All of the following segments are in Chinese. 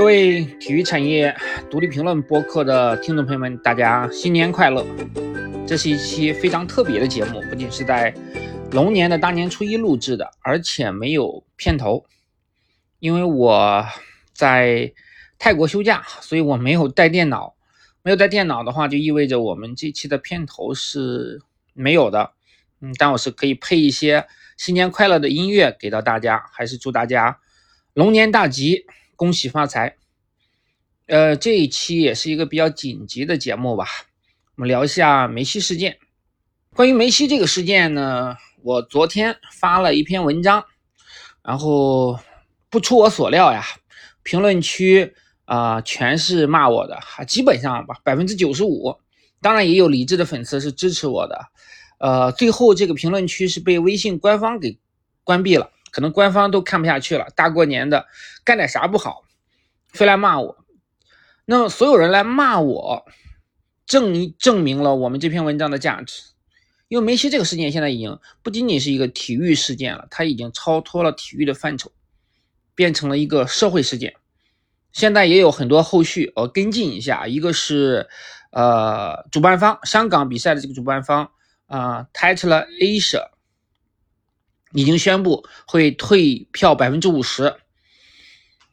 各位体育产业独立评论播客的听众朋友们，大家新年快乐！这是一期非常特别的节目，不仅是在龙年的大年初一录制的，而且没有片头，因为我在泰国休假，所以我没有带电脑。没有带电脑的话，就意味着我们这期的片头是没有的。嗯，但我是可以配一些新年快乐的音乐给到大家，还是祝大家龙年大吉，恭喜发财。呃，这一期也是一个比较紧急的节目吧，我们聊一下梅西事件。关于梅西这个事件呢，我昨天发了一篇文章，然后不出我所料呀，评论区啊全是骂我的，基本上吧，百分之九十五。当然也有理智的粉丝是支持我的。呃，最后这个评论区是被微信官方给关闭了，可能官方都看不下去了。大过年的干点啥不好，非来骂我。那么所有人来骂我，证证明了我们这篇文章的价值。因为梅西这个事件现在已经不仅仅是一个体育事件了，它已经超脱了体育的范畴，变成了一个社会事件。现在也有很多后续，我跟进一下。一个是呃，主办方香港比赛的这个主办方。啊，Title Asia 已经宣布会退票百分之五十。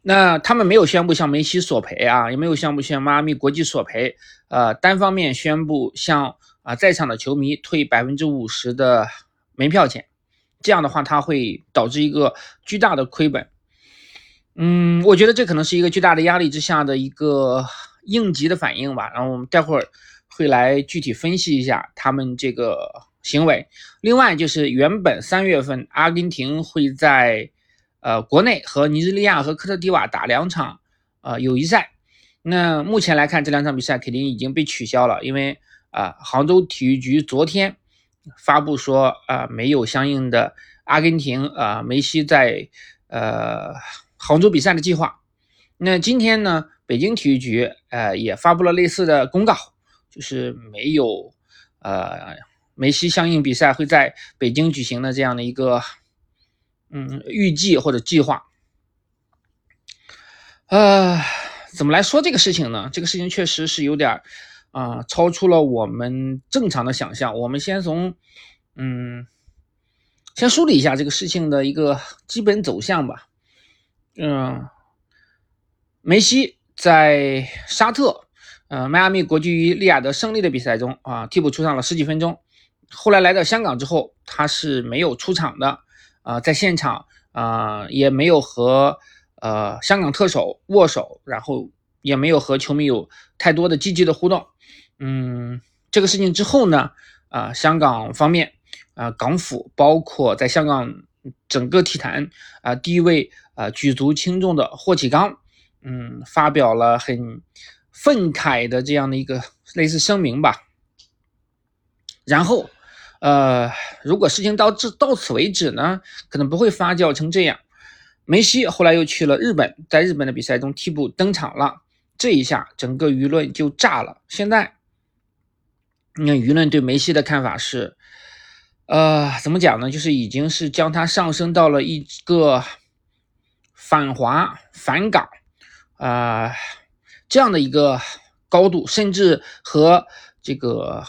那他们没有宣布向梅西索赔啊，也没有宣布向迈阿密国际索赔。呃，单方面宣布向啊在场的球迷退百分之五十的门票钱。这样的话，它会导致一个巨大的亏本。嗯，我觉得这可能是一个巨大的压力之下的一个应急的反应吧。然后我们待会儿。会来具体分析一下他们这个行为。另外就是原本三月份阿根廷会在呃国内和尼日利亚和科特迪瓦打两场呃友谊赛，那目前来看这两场比赛肯定已经被取消了，因为啊杭州体育局昨天发布说啊没有相应的阿根廷啊梅西在呃杭州比赛的计划。那今天呢北京体育局呃也发布了类似的公告。就是没有，呃，梅西相应比赛会在北京举行的这样的一个，嗯，预计或者计划。呃，怎么来说这个事情呢？这个事情确实是有点，啊，超出了我们正常的想象。我们先从，嗯，先梳理一下这个事情的一个基本走向吧。嗯，梅西在沙特。呃，迈阿密国际与利雅得胜利的比赛中啊，替补出场了十几分钟。后来来到香港之后，他是没有出场的啊，在现场啊也没有和呃香港特首握手，然后也没有和球迷有太多的积极的互动。嗯，这个事情之后呢，啊，香港方面啊，港府包括在香港整个体坛啊地位啊举足轻重的霍启刚，嗯，发表了很。愤慨的这样的一个类似声明吧，然后，呃，如果事情到这到此为止呢，可能不会发酵成这样。梅西后来又去了日本，在日本的比赛中替补登场了，这一下整个舆论就炸了。现在，你看舆论对梅西的看法是，呃，怎么讲呢？就是已经是将他上升到了一个反华反港，啊。这样的一个高度，甚至和这个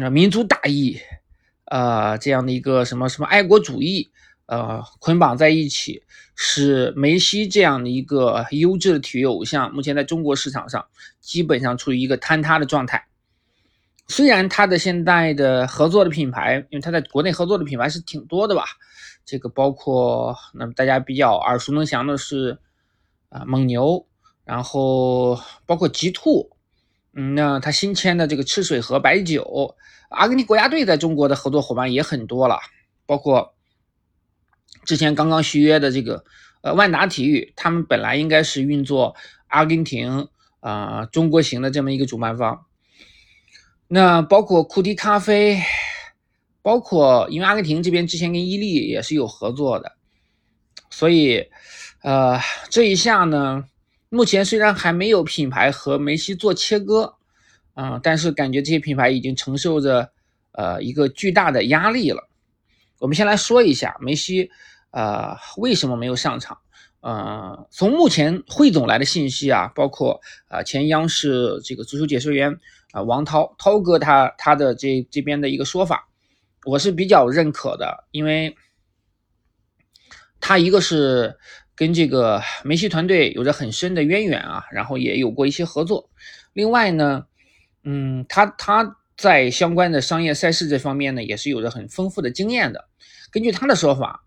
呃民族大义，呃这样的一个什么什么爱国主义，呃捆绑在一起，使梅西这样的一个优质的体育偶像，目前在中国市场上基本上处于一个坍塌的状态。虽然他的现在的合作的品牌，因为他在国内合作的品牌是挺多的吧，这个包括那么大家比较耳熟能详的是啊蒙牛。然后包括极兔，嗯，那他新签的这个赤水河白酒，阿根廷国家队在中国的合作伙伴也很多了，包括之前刚刚续约的这个呃万达体育，他们本来应该是运作阿根廷啊中国行的这么一个主办方。那包括库迪咖啡，包括因为阿根廷这边之前跟伊利也是有合作的，所以呃这一下呢。目前虽然还没有品牌和梅西做切割，啊，但是感觉这些品牌已经承受着呃一个巨大的压力了。我们先来说一下梅西，呃，为什么没有上场？呃，从目前汇总来的信息啊，包括啊前央视这个足球解说员啊王涛涛哥他他的这这边的一个说法，我是比较认可的，因为他一个是跟这个梅西团队有着很深的渊源啊，然后也有过一些合作，另外呢，嗯，他他在相关的商业赛事这方面呢，也是有着很丰富的经验的。根据他的说法，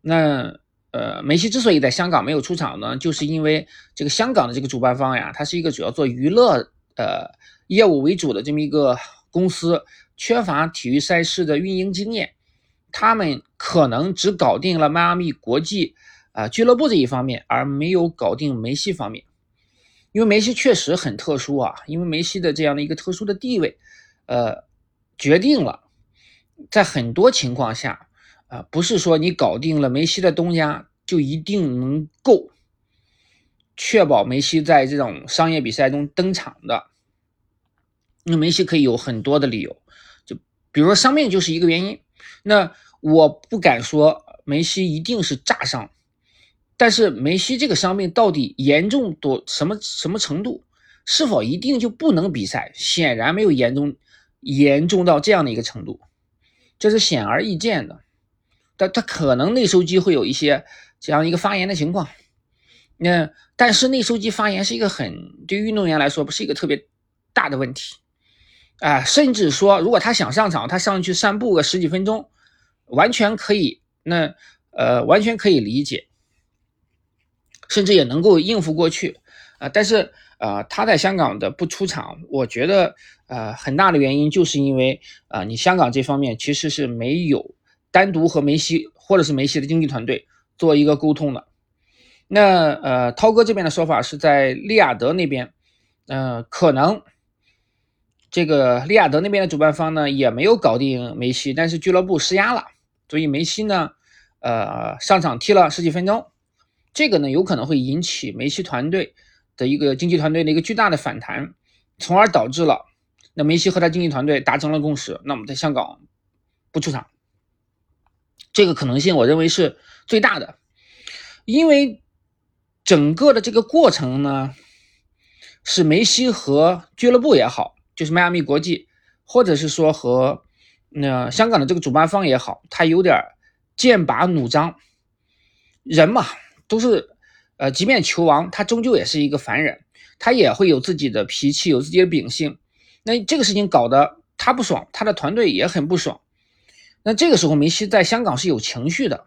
那。呃，梅西之所以在香港没有出场呢，就是因为这个香港的这个主办方呀，它是一个主要做娱乐呃业务为主的这么一个公司，缺乏体育赛事的运营经验，他们可能只搞定了迈阿密国际啊俱乐部这一方面，而没有搞定梅西方面。因为梅西确实很特殊啊，因为梅西的这样的一个特殊的地位，呃，决定了在很多情况下。啊，不是说你搞定了梅西的东家就一定能够确保梅西在这种商业比赛中登场的。那梅西可以有很多的理由，就比如说伤病就是一个原因。那我不敢说梅西一定是炸伤，但是梅西这个伤病到底严重多什么什么程度，是否一定就不能比赛？显然没有严重严重到这样的一个程度，这是显而易见的。他他可能内收肌会有一些这样一个发炎的情况，那但是内收肌发炎是一个很对运动员来说不是一个特别大的问题啊，甚至说如果他想上场，他上去散步个十几分钟，完全可以，那呃完全可以理解，甚至也能够应付过去啊。但是呃他在香港的不出场，我觉得呃很大的原因就是因为啊你香港这方面其实是没有。单独和梅西或者是梅西的经纪团队做一个沟通的，那呃，涛哥这边的说法是在利雅得那边，嗯，可能这个利雅得那边的主办方呢也没有搞定梅西，但是俱乐部施压了，所以梅西呢，呃，上场踢了十几分钟，这个呢有可能会引起梅西团队的一个经纪团队的一个巨大的反弹，从而导致了那梅西和他经纪团队达成了共识，那我们在香港不出场。这个可能性，我认为是最大的，因为整个的这个过程呢，是梅西和俱乐部也好，就是迈阿密国际，或者是说和那香港的这个主办方也好，他有点剑拔弩张。人嘛，都是呃，即便球王，他终究也是一个凡人，他也会有自己的脾气，有自己的秉性。那这个事情搞得他不爽，他的团队也很不爽。那这个时候，梅西在香港是有情绪的，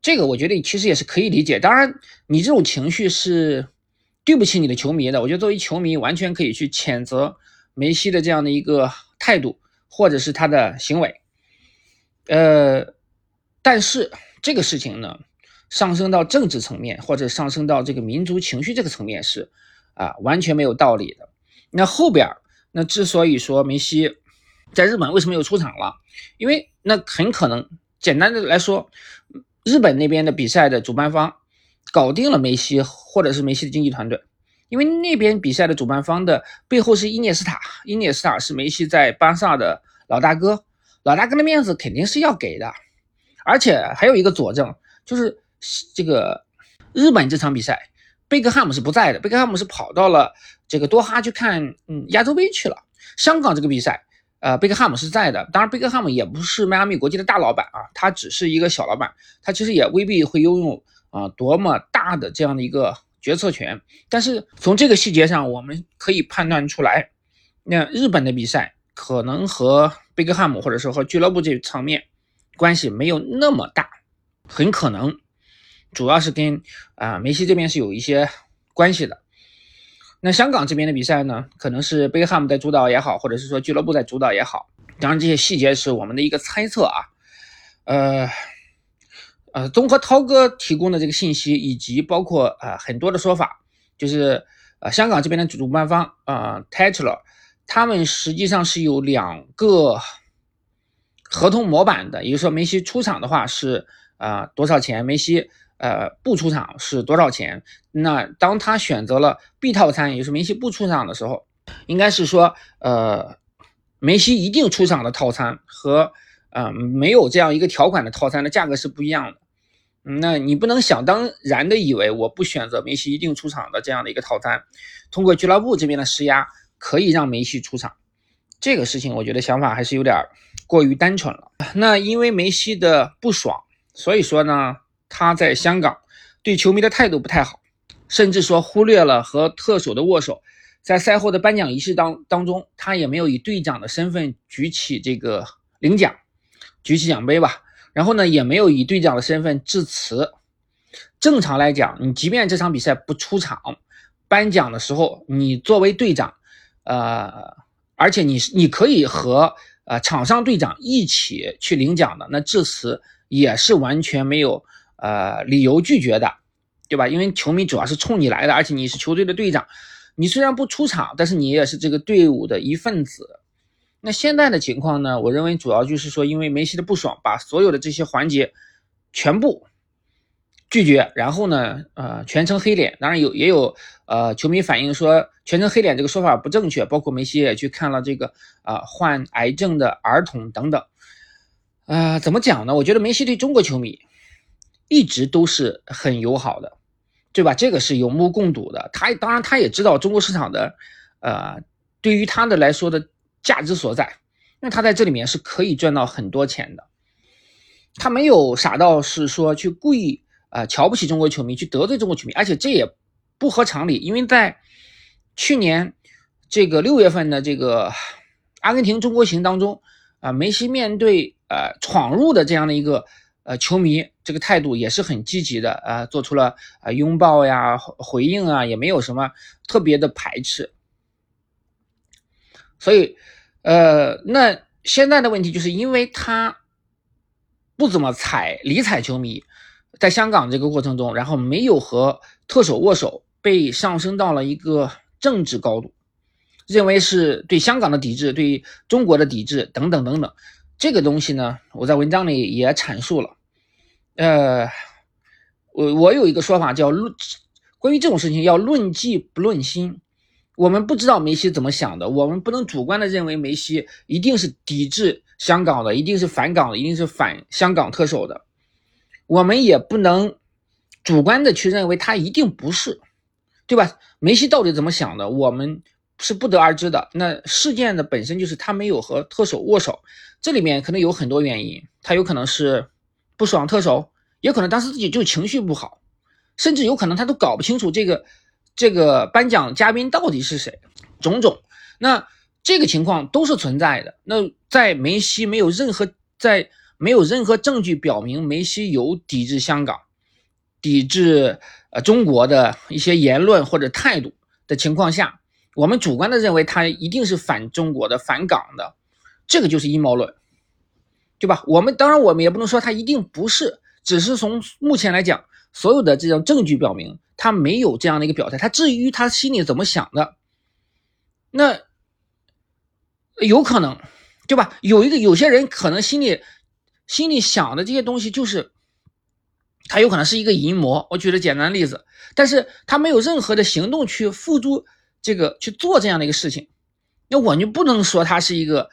这个我觉得其实也是可以理解。当然，你这种情绪是对不起你的球迷的。我觉得作为球迷，完全可以去谴责梅西的这样的一个态度，或者是他的行为。呃，但是这个事情呢，上升到政治层面，或者上升到这个民族情绪这个层面是啊，完全没有道理的。那后边那之所以说梅西。在日本为什么又出场了？因为那很可能，简单的来说，日本那边的比赛的主办方搞定了梅西，或者是梅西的经纪团队。因为那边比赛的主办方的背后是伊涅斯塔，伊涅斯塔是梅西在巴萨的老大哥，老大哥的面子肯定是要给的。而且还有一个佐证，就是这个日本这场比赛，贝克汉姆是不在的，贝克汉姆是跑到了这个多哈去看嗯亚洲杯去了。香港这个比赛。呃，贝克汉姆是在的，当然贝克汉姆也不是迈阿密国际的大老板啊，他只是一个小老板，他其实也未必会拥有啊多么大的这样的一个决策权。但是从这个细节上，我们可以判断出来，那日本的比赛可能和贝克汉姆或者说和俱乐部这场面关系没有那么大，很可能主要是跟啊梅西这边是有一些关系的。那香港这边的比赛呢，可能是贝克汉姆在主导也好，或者是说俱乐部在主导也好，当然这些细节是我们的一个猜测啊。呃呃，综合涛哥提供的这个信息，以及包括啊很多的说法，就是呃香港这边的主办方啊 Tetler，他们实际上是有两个合同模板的，也就是说梅西出场的话是啊多少钱，梅西。呃，不出场是多少钱？那当他选择了 B 套餐，也就是梅西不出场的时候，应该是说，呃，梅西一定出场的套餐和呃没有这样一个条款的套餐的价格是不一样的。那你不能想当然的以为我不选择梅西一定出场的这样的一个套餐，通过俱乐部这边的施压可以让梅西出场，这个事情我觉得想法还是有点过于单纯了。那因为梅西的不爽，所以说呢，他在香港对球迷的态度不太好，甚至说忽略了和特首的握手，在赛后的颁奖仪式当当中，他也没有以队长的身份举起这个领奖，举起奖杯吧。然后呢，也没有以队长的身份致辞。正常来讲，你即便这场比赛不出场，颁奖的时候，你作为队长，呃，而且你你可以和呃场上队长一起去领奖的，那致辞也是完全没有呃理由拒绝的，对吧？因为球迷主要是冲你来的，而且你是球队的队长，你虽然不出场，但是你也是这个队伍的一份子。那现在的情况呢？我认为主要就是说，因为梅西的不爽，把所有的这些环节全部拒绝，然后呢，呃，全程黑脸。当然有也有呃球迷反映说，全程黑脸这个说法不正确。包括梅西也去看了这个啊患癌症的儿童等等。啊，怎么讲呢？我觉得梅西对中国球迷一直都是很友好的，对吧？这个是有目共睹的。他当然他也知道中国市场的，呃，对于他的来说的。价值所在，那他在这里面是可以赚到很多钱的。他没有傻到是说去故意啊瞧不起中国球迷，去得罪中国球迷，而且这也不合常理。因为在去年这个六月份的这个阿根廷中国行当中啊，梅西面对呃闯入的这样的一个呃球迷，这个态度也是很积极的啊，做出了啊拥抱呀回应啊，也没有什么特别的排斥，所以。呃，那现在的问题就是因为他不怎么踩理睬球迷，在香港这个过程中，然后没有和特首握手，被上升到了一个政治高度，认为是对香港的抵制，对中国的抵制等等等等。这个东西呢，我在文章里也阐述了。呃，我我有一个说法叫论，关于这种事情要论迹不论心。我们不知道梅西怎么想的，我们不能主观的认为梅西一定是抵制香港的，一定是反港的，一定是反香港特首的。我们也不能主观的去认为他一定不是，对吧？梅西到底怎么想的，我们是不得而知的。那事件的本身就是他没有和特首握手，这里面可能有很多原因，他有可能是不爽特首，也可能当时自己就情绪不好，甚至有可能他都搞不清楚这个。这个颁奖嘉宾到底是谁？种种，那这个情况都是存在的。那在梅西没有任何在没有任何证据表明梅西有抵制香港、抵制呃中国的一些言论或者态度的情况下，我们主观的认为他一定是反中国的、反港的，这个就是阴谋论，对吧？我们当然我们也不能说他一定不是，只是从目前来讲，所有的这种证据表明。他没有这样的一个表态，他至于他心里怎么想的，那有可能，对吧？有一个有些人可能心里心里想的这些东西，就是他有可能是一个淫魔。我举个简单的例子，但是他没有任何的行动去付诸这个去做这样的一个事情，那我就不能说他是一个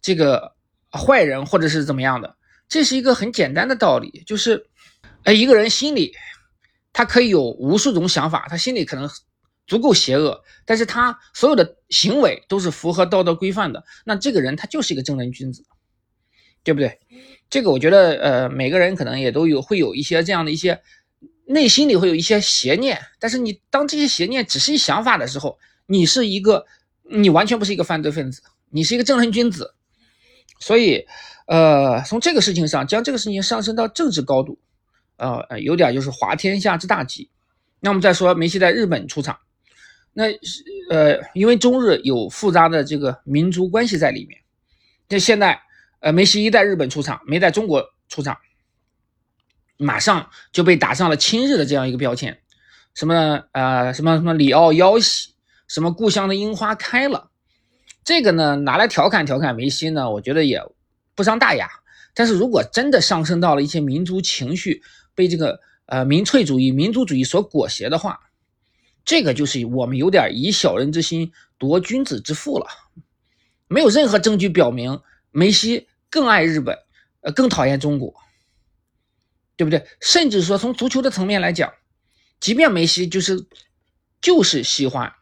这个坏人或者是怎么样的。这是一个很简单的道理，就是哎，一个人心里。他可以有无数种想法，他心里可能足够邪恶，但是他所有的行为都是符合道德规范的。那这个人他就是一个正人君子，对不对？这个我觉得，呃，每个人可能也都有会有一些这样的一些内心里会有一些邪念，但是你当这些邪念只是一想法的时候，你是一个，你完全不是一个犯罪分子，你是一个正人君子。所以，呃，从这个事情上将这个事情上升到政治高度。呃，有点就是滑天下之大稽。那我们再说梅西在日本出场，那呃，因为中日有复杂的这个民族关系在里面。那现在，呃，梅西一在日本出场，没在中国出场，马上就被打上了亲日的这样一个标签。什么呃，什么什么里奥腰喜，什么故乡的樱花开了，这个呢拿来调侃调侃梅西呢，我觉得也不伤大雅。但是如果真的上升到了一些民族情绪，被这个呃民粹主义、民族主义所裹挟的话，这个就是我们有点以小人之心夺君子之腹了。没有任何证据表明梅西更爱日本，呃更讨厌中国。对不对？甚至说从足球的层面来讲，即便梅西就是就是喜欢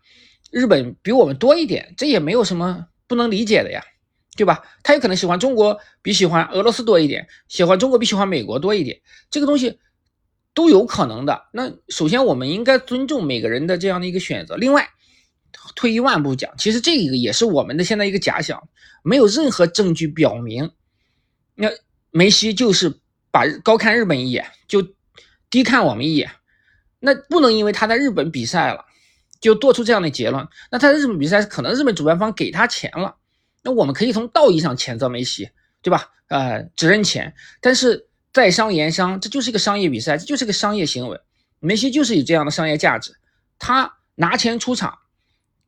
日本比我们多一点，这也没有什么不能理解的呀，对吧？他有可能喜欢中国比喜欢俄罗斯多一点，喜欢中国比喜欢美国多一点，这个东西都有可能的。那首先我们应该尊重每个人的这样的一个选择。另外，退一万步讲，其实这个也是我们的现在一个假想，没有任何证据表明，那梅西就是把高看日本一眼，就低看我们一眼。那不能因为他在日本比赛了，就做出这样的结论。那他在日本比赛，可能日本主办方给他钱了，那我们可以从道义上谴责梅西，对吧？呃，只认钱。但是在商言商，这就是一个商业比赛，这就是个商业行为。梅西就是有这样的商业价值，他拿钱出场，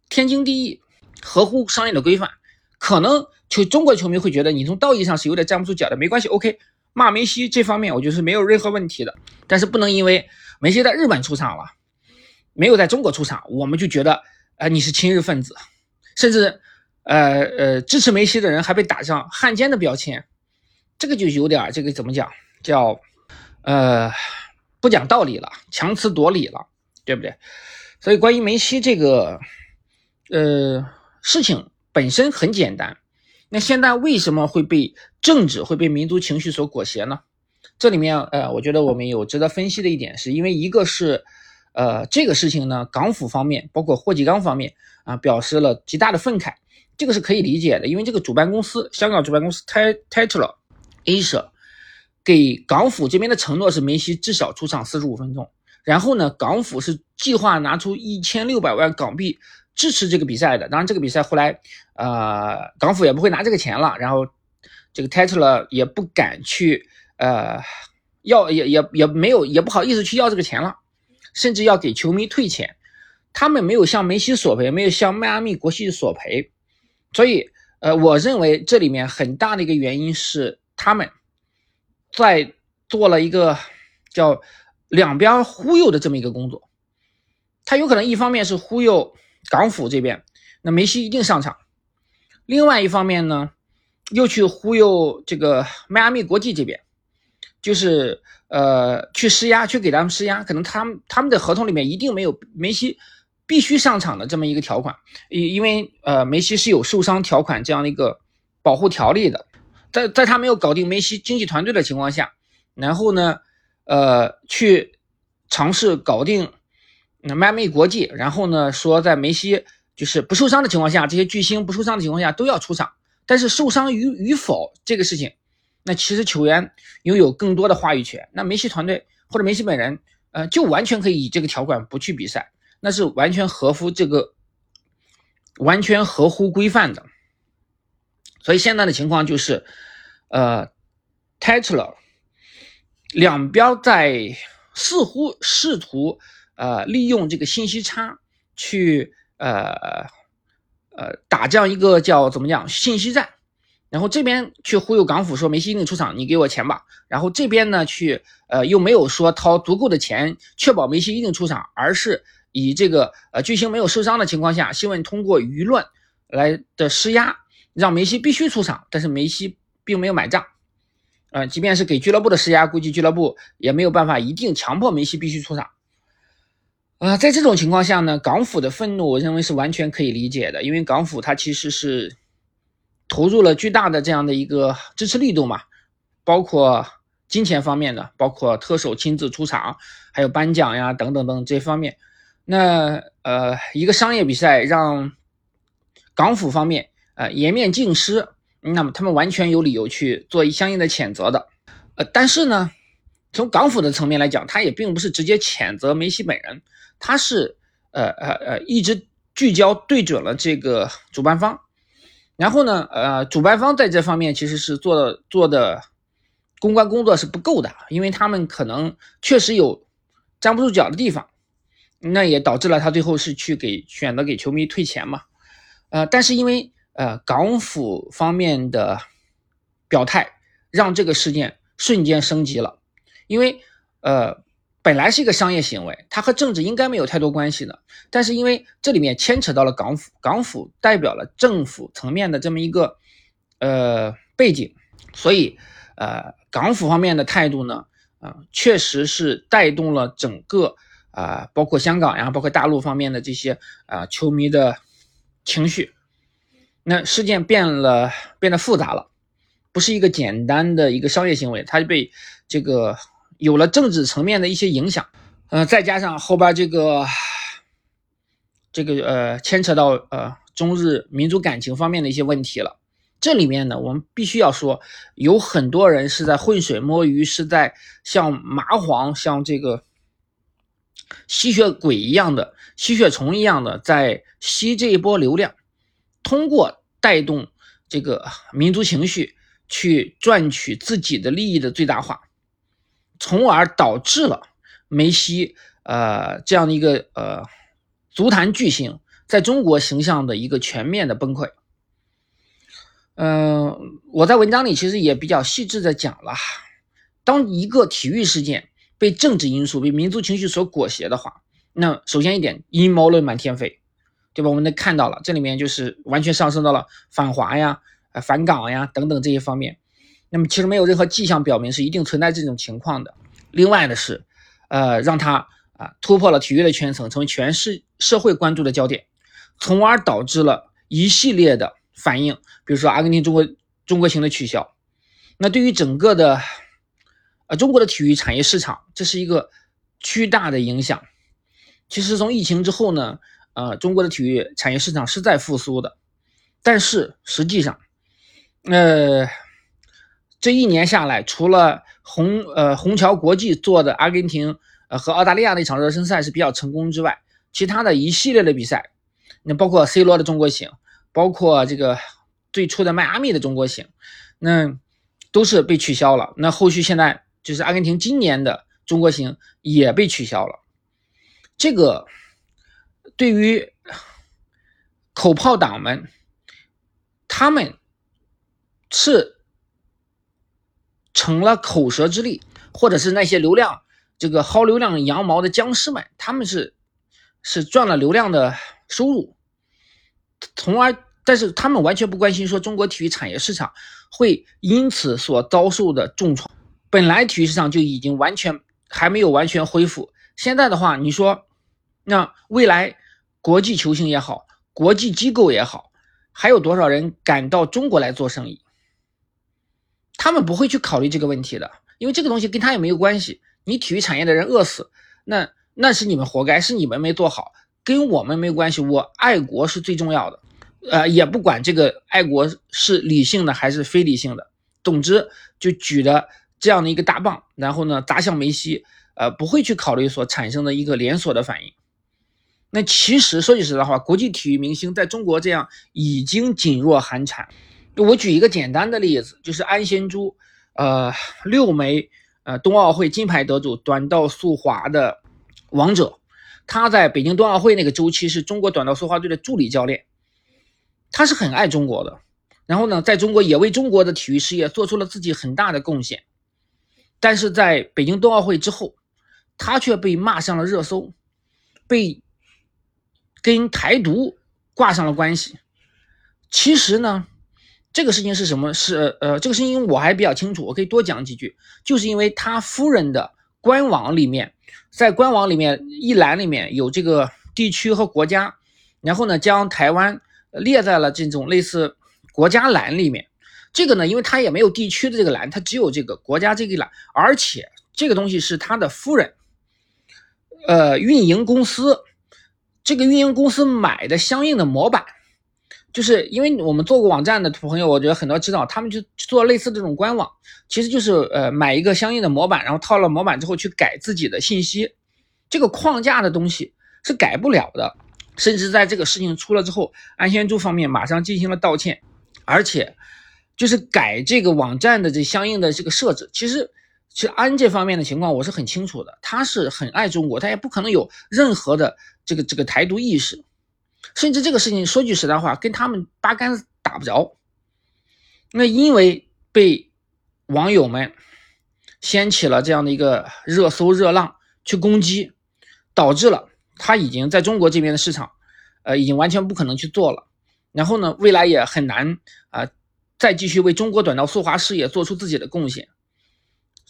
天经地义，合乎商业的规范。可能球中国球迷会觉得你从道义上是有点站不住脚的，没关系，OK。骂梅西这方面，我觉得是没有任何问题的。但是不能因为梅西在日本出场了，没有在中国出场，我们就觉得，呃，你是亲日分子，甚至，呃呃，支持梅西的人还被打上汉奸的标签，这个就有点这个怎么讲，叫，呃，不讲道理了，强词夺理了，对不对？所以关于梅西这个，呃，事情本身很简单。那现在为什么会被政治会被民族情绪所裹挟呢？这里面，呃，我觉得我们有值得分析的一点，是因为一个是，呃，这个事情呢，港府方面包括霍启刚方面啊，表示了极大的愤慨，这个是可以理解的，因为这个主办公司香港主办公司 Tatler Asia 给港府这边的承诺是梅西至少出场四十五分钟，然后呢，港府是计划拿出一千六百万港币。支持这个比赛的，当然这个比赛后来，呃，港府也不会拿这个钱了，然后这个 Tatler 也不敢去，呃，要也也也没有也不好意思去要这个钱了，甚至要给球迷退钱，他们没有向梅西索赔，没有向迈阿密国际索赔，所以，呃，我认为这里面很大的一个原因是他们在做了一个叫两边忽悠的这么一个工作，他有可能一方面是忽悠。港府这边，那梅西一定上场。另外一方面呢，又去忽悠这个迈阿密国际这边，就是呃去施压，去给他们施压。可能他们他们的合同里面一定没有梅西必须上场的这么一个条款，因因为呃梅西是有受伤条款这样的一个保护条例的。在在他没有搞定梅西经纪团队的情况下，然后呢，呃去尝试搞定。那迈阿密国际，然后呢说在梅西就是不受伤的情况下，这些巨星不受伤的情况下都要出场，但是受伤与与否这个事情，那其实球员拥有更多的话语权。那梅西团队或者梅西本人，呃，就完全可以以这个条款不去比赛，那是完全合乎这个，完全合乎规范的。所以现在的情况就是，呃，Tetler 两边在似乎试图。呃，利用这个信息差去呃呃打这样一个叫怎么讲信息战，然后这边去忽悠港府说梅西一定出场，你给我钱吧。然后这边呢去呃又没有说掏足够的钱确保梅西一定出场，而是以这个呃巨星没有受伤的情况下，希望通过舆论来的施压，让梅西必须出场。但是梅西并没有买账，呃，即便是给俱乐部的施压，估计俱乐部也没有办法一定强迫梅西必须出场。啊，在这种情况下呢，港府的愤怒，我认为是完全可以理解的，因为港府它其实是投入了巨大的这样的一个支持力度嘛，包括金钱方面的，包括特首亲自出场，还有颁奖呀等等等这方面。那呃，一个商业比赛让港府方面呃颜面尽失，那么他们完全有理由去做相应的谴责的。呃，但是呢，从港府的层面来讲，他也并不是直接谴责梅西本人。他是呃呃呃一直聚焦对准了这个主办方，然后呢呃主办方在这方面其实是做的做的公关工作是不够的，因为他们可能确实有站不住脚的地方，那也导致了他最后是去给选择给球迷退钱嘛，呃但是因为呃港府方面的表态，让这个事件瞬间升级了，因为呃。本来是一个商业行为，它和政治应该没有太多关系的。但是因为这里面牵扯到了港府，港府代表了政府层面的这么一个呃背景，所以呃港府方面的态度呢，啊，确实是带动了整个啊，包括香港呀，包括大陆方面的这些啊球迷的情绪。那事件变了，变得复杂了，不是一个简单的一个商业行为，它就被这个有了政治层面的一些影响。呃，再加上后边这个这个呃，牵扯到呃中日民族感情方面的一些问题了。这里面呢，我们必须要说，有很多人是在浑水摸鱼，是在像蚂蟥、像这个吸血鬼一样的吸血虫一样的在吸这一波流量，通过带动这个民族情绪去赚取自己的利益的最大化，从而导致了梅西呃这样的一个呃足坛巨星在中国形象的一个全面的崩溃。嗯，我在文章里其实也比较细致的讲了，当一个体育事件被政治因素、被民族情绪所裹挟的话，那首先一点，阴谋论满天飞，对吧？我们能看到了，这里面就是完全上升到了反华呀、呃反港呀等等这些方面。那么其实没有任何迹象表明是一定存在这种情况的。另外的是，呃，让他啊突破了体育的圈层，成为全市社会关注的焦点，从而导致了一系列的。反应，比如说阿根廷中国中国行的取消，那对于整个的呃中国的体育产业市场，这是一个巨大的影响。其实从疫情之后呢，呃，中国的体育产业市场是在复苏的，但是实际上，呃，这一年下来，除了虹呃虹桥国际做的阿根廷呃和澳大利亚那场热身赛是比较成功之外，其他的一系列的比赛，那包括 C 罗的中国行。包括这个最初的迈阿密的中国行，那都是被取消了。那后续现在就是阿根廷今年的中国行也被取消了。这个对于口炮党们，他们是成了口舌之力，或者是那些流量这个薅流量羊毛的僵尸们，他们是是赚了流量的收入。从而，但是他们完全不关心说中国体育产业市场会因此所遭受的重创。本来体育市场就已经完全还没有完全恢复，现在的话，你说，那未来国际球星也好，国际机构也好，还有多少人敢到中国来做生意？他们不会去考虑这个问题的，因为这个东西跟他也没有关系。你体育产业的人饿死，那那是你们活该，是你们没做好。跟我们没有关系，我爱国是最重要的，呃，也不管这个爱国是理性的还是非理性的，总之就举着这样的一个大棒，然后呢砸向梅西，呃，不会去考虑所产生的一个连锁的反应。那其实说句实在话，国际体育明星在中国这样已经噤若寒蝉。我举一个简单的例子，就是安贤洙，呃，六枚呃冬奥会金牌得主，短道速滑的王者。他在北京冬奥会那个周期是中国短道速滑队的助理教练，他是很爱中国的，然后呢，在中国也为中国的体育事业做出了自己很大的贡献，但是在北京冬奥会之后，他却被骂上了热搜，被跟台独挂上了关系。其实呢，这个事情是什么？是呃，这个事情我还比较清楚，我可以多讲几句，就是因为他夫人的官网里面。在官网里面一栏里面有这个地区和国家，然后呢将台湾列在了这种类似国家栏里面。这个呢，因为它也没有地区的这个栏，它只有这个国家这个栏，而且这个东西是他的夫人，呃，运营公司，这个运营公司买的相应的模板。就是因为我们做过网站的朋友，我觉得很多知道，他们就做类似这种官网，其实就是呃买一个相应的模板，然后套了模板之后去改自己的信息，这个框架的东西是改不了的。甚至在这个事情出了之后，安先珠方面马上进行了道歉，而且就是改这个网站的这相应的这个设置。其实，其实安这方面的情况我是很清楚的，他是很爱中国，他也不可能有任何的这个这个台独意识。甚至这个事情说句实在话，跟他们八竿子打不着。那因为被网友们掀起了这样的一个热搜热浪去攻击，导致了他已经在中国这边的市场，呃，已经完全不可能去做了。然后呢，未来也很难啊，再继续为中国短道速滑事业做出自己的贡献。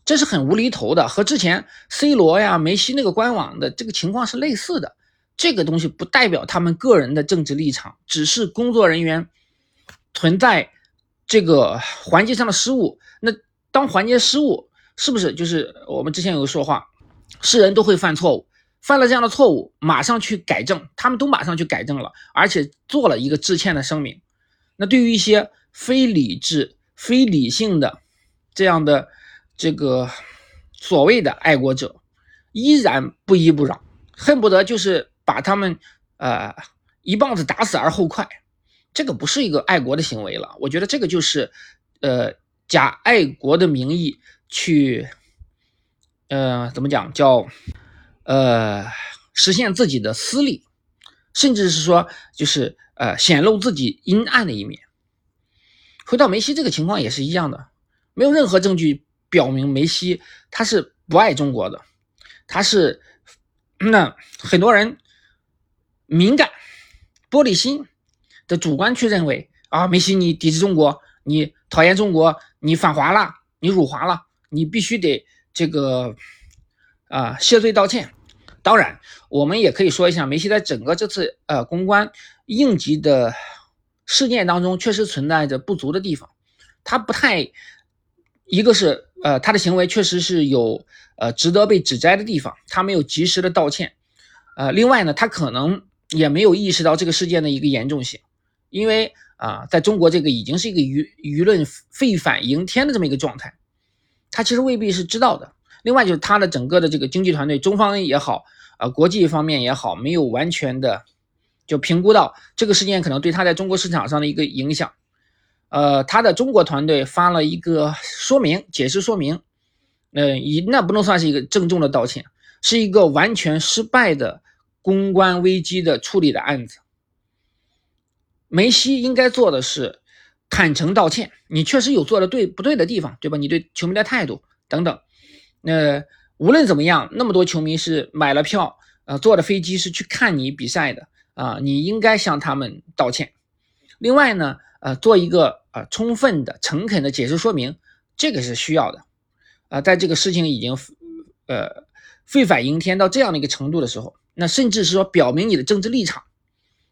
这是很无厘头的，和之前 C 罗呀、梅西那个官网的这个情况是类似的。这个东西不代表他们个人的政治立场，只是工作人员存在这个环节上的失误。那当环节失误，是不是就是我们之前有个说话，是人都会犯错误，犯了这样的错误，马上去改正，他们都马上去改正了，而且做了一个致歉的声明。那对于一些非理智、非理性的这样的这个所谓的爱国者，依然不依不饶，恨不得就是把他们呃一棒子打死而后快，这个不是一个爱国的行为了。我觉得这个就是呃假爱国的名义去呃怎么讲叫呃实现自己的私利，甚至是说就是呃显露自己阴暗的一面。回到梅西这个情况也是一样的，没有任何证据表明梅西他是不爱中国的，他是那很多人敏感、玻璃心的主观去认为啊，梅西你抵制中国，你讨厌中国，你反华了，你辱华了，你必须得这个啊谢罪道歉。当然，我们也可以说一下梅西在整个这次呃公关应急的。事件当中确实存在着不足的地方，他不太，一个是呃他的行为确实是有呃值得被指摘的地方，他没有及时的道歉，呃另外呢他可能也没有意识到这个事件的一个严重性，因为啊在中国这个已经是一个舆舆论沸反盈天的这么一个状态，他其实未必是知道的。另外就是他的整个的这个经济团队，中方也好，啊国际方面也好，没有完全的。就评估到这个事件可能对他在中国市场上的一个影响，呃，他的中国团队发了一个说明、解释说明，呃，以那不能算是一个郑重的道歉，是一个完全失败的公关危机的处理的案子。梅西应该做的是坦诚道歉，你确实有做的对不对的地方，对吧？你对球迷的态度等等，那无论怎么样，那么多球迷是买了票，呃，坐的飞机是去看你比赛的。啊，你应该向他们道歉。另外呢，呃，做一个呃充分的、诚恳的解释说明，这个是需要的。啊，在这个事情已经呃沸反盈天到这样的一个程度的时候，那甚至是说表明你的政治立场，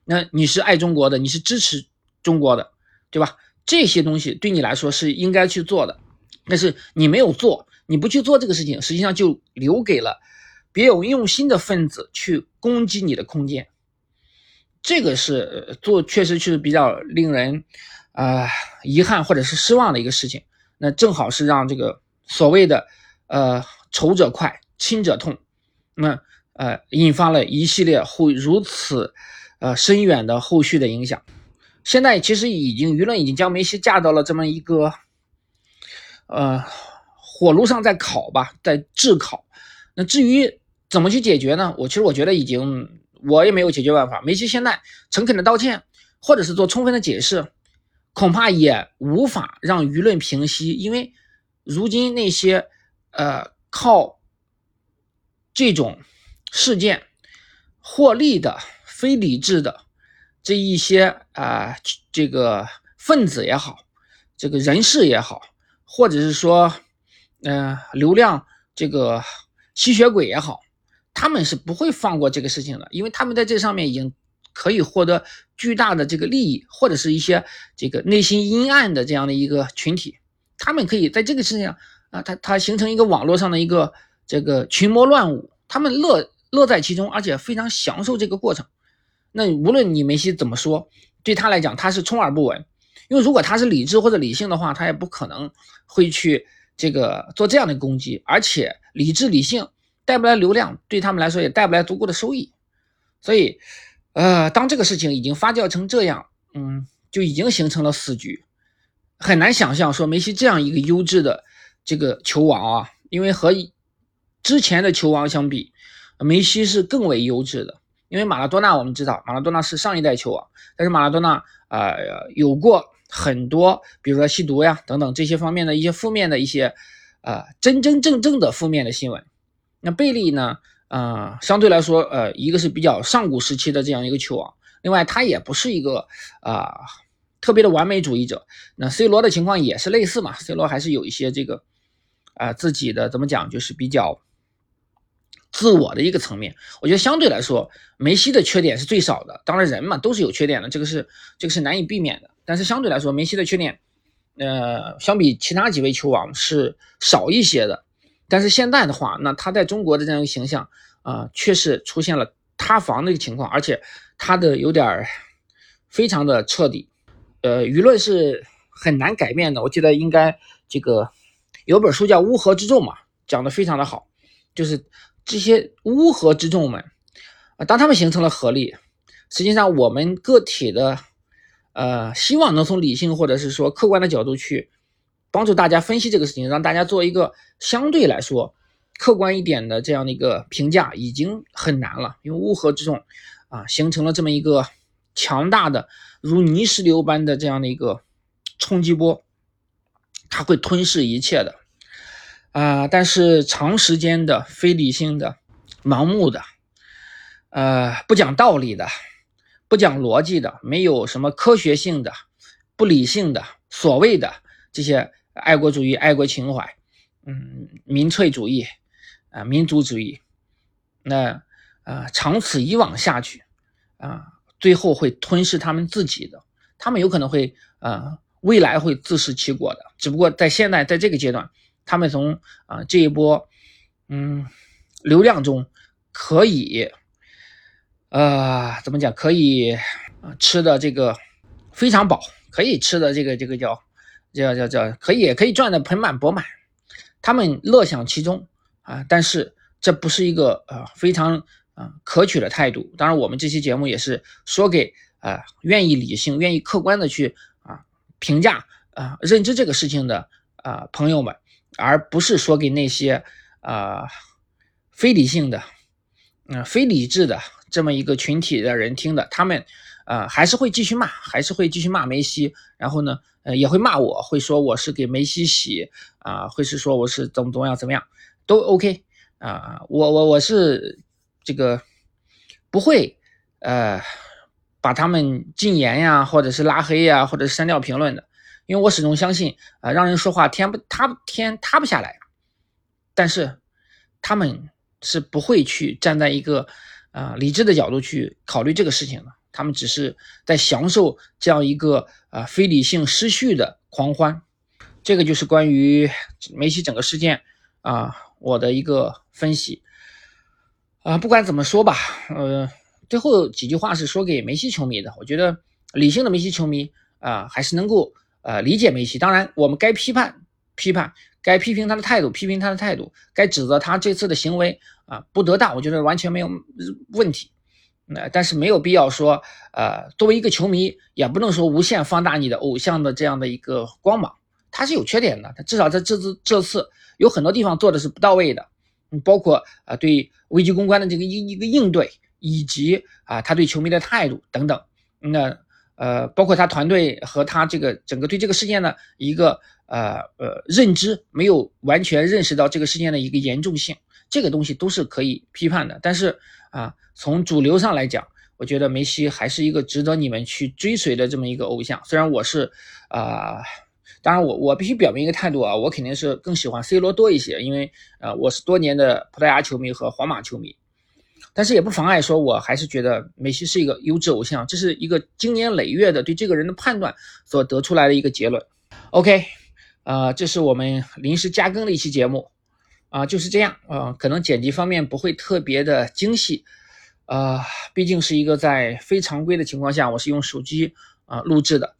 那你是爱中国的，你是支持中国的，对吧？这些东西对你来说是应该去做的，但是你没有做，你不去做这个事情，实际上就留给了别有用心的分子去攻击你的空间。这个是做确实是比较令人啊遗憾或者是失望的一个事情。那正好是让这个所谓的呃仇者快，亲者痛，那呃引发了一系列后如此呃深远的后续的影响。现在其实已经舆论已经将梅西架到了这么一个呃火炉上在烤吧，在炙烤。那至于怎么去解决呢？我其实我觉得已经。我也没有解决办法。梅西现在诚恳的道歉，或者是做充分的解释，恐怕也无法让舆论平息。因为如今那些呃靠这种事件获利的非理智的这一些啊这个分子也好，这个人士也好，或者是说嗯流量这个吸血鬼也好。他们是不会放过这个事情的，因为他们在这上面已经可以获得巨大的这个利益，或者是一些这个内心阴暗的这样的一个群体，他们可以在这个事情上啊，他他形成一个网络上的一个这个群魔乱舞，他们乐乐在其中，而且非常享受这个过程。那无论你梅西怎么说，对他来讲他是充耳不闻，因为如果他是理智或者理性的话，他也不可能会去这个做这样的攻击，而且理智理性。带不来流量，对他们来说也带不来足够的收益，所以，呃，当这个事情已经发酵成这样，嗯，就已经形成了死局，很难想象说梅西这样一个优质的这个球王啊，因为和之前的球王相比，梅西是更为优质的。因为马拉多纳我们知道，马拉多纳是上一代球王，但是马拉多纳啊有过很多，比如说吸毒呀等等这些方面的一些负面的一些，呃，真真正正的负面的新闻。那贝利呢？啊，相对来说，呃，一个是比较上古时期的这样一个球王，另外他也不是一个啊特别的完美主义者。那 C 罗的情况也是类似嘛？C 罗还是有一些这个啊自己的怎么讲，就是比较自我的一个层面。我觉得相对来说，梅西的缺点是最少的。当然人嘛都是有缺点的，这个是这个是难以避免的。但是相对来说，梅西的缺点，呃，相比其他几位球王是少一些的。但是现在的话，那他在中国的这样一个形象啊，确实出现了塌房的一个情况，而且他的有点儿非常的彻底。呃，舆论是很难改变的。我记得应该这个有本书叫《乌合之众》嘛，讲的非常的好，就是这些乌合之众们啊，当他们形成了合力，实际上我们个体的呃，希望能从理性或者是说客观的角度去帮助大家分析这个事情，让大家做一个相对来说客观一点的这样的一个评价，已经很难了，因为乌合之众啊，形成了这么一个。强大的如泥石流般的这样的一个冲击波，它会吞噬一切的啊！但是长时间的非理性的、盲目的、呃不讲道理的、不讲逻辑的、没有什么科学性的、不理性的所谓的这些爱国主义、爱国情怀，嗯，民粹主义啊、民族主义，那啊长此以往下去啊。最后会吞噬他们自己的，他们有可能会呃未来会自食其果的。只不过在现在在这个阶段，他们从啊这一波嗯流量中可以呃怎么讲可以啊吃的这个非常饱，可以吃的这个这个叫叫叫叫可以可以赚的盆满钵满，他们乐享其中啊。但是这不是一个呃非常啊。可取的态度，当然，我们这期节目也是说给啊愿意理性、愿意客观的去啊评价啊认知这个事情的啊朋友们，而不是说给那些啊非理性的、嗯非理智的这么一个群体的人听的。他们啊还是会继续骂，还是会继续骂梅西，然后呢，呃也会骂我，会说我是给梅西洗啊，会是说我是怎么怎么样怎么样，都 OK 啊，我我我是。这个不会，呃，把他们禁言呀，或者是拉黑呀，或者是删掉评论的，因为我始终相信，啊，让人说话天不塌天塌不下来，但是他们是不会去站在一个啊理智的角度去考虑这个事情的，他们只是在享受这样一个啊非理性失序的狂欢，这个就是关于梅西整个事件啊我的一个分析。啊，不管怎么说吧，呃，最后几句话是说给梅西球迷的。我觉得理性的梅西球迷啊，还是能够呃理解梅西。当然，我们该批判批判，该批评他的态度，批评他的态度，该指责他这次的行为啊不得当，我觉得完全没有问题。那但是没有必要说，呃，作为一个球迷，也不能说无限放大你的偶像的这样的一个光芒。他是有缺点的，他至少在这次这次有很多地方做的是不到位的。包括啊对危机公关的这个一一个应对，以及啊他对球迷的态度等等，那呃包括他团队和他这个整个对这个事件的一个呃呃认知没有完全认识到这个事件的一个严重性，这个东西都是可以批判的。但是啊从主流上来讲，我觉得梅西还是一个值得你们去追随的这么一个偶像。虽然我是啊。当然，我我必须表明一个态度啊，我肯定是更喜欢 C 罗多一些，因为呃我是多年的葡萄牙球迷和皇马球迷，但是也不妨碍说我还是觉得梅西是一个优质偶像，这是一个经年累月的对这个人的判断所得出来的一个结论。OK，呃，这是我们临时加更的一期节目啊，就是这样啊，可能剪辑方面不会特别的精细，呃，毕竟是一个在非常规的情况下，我是用手机啊录制的。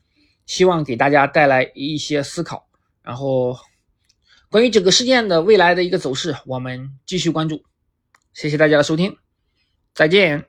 希望给大家带来一些思考，然后关于整个事件的未来的一个走势，我们继续关注。谢谢大家的收听，再见。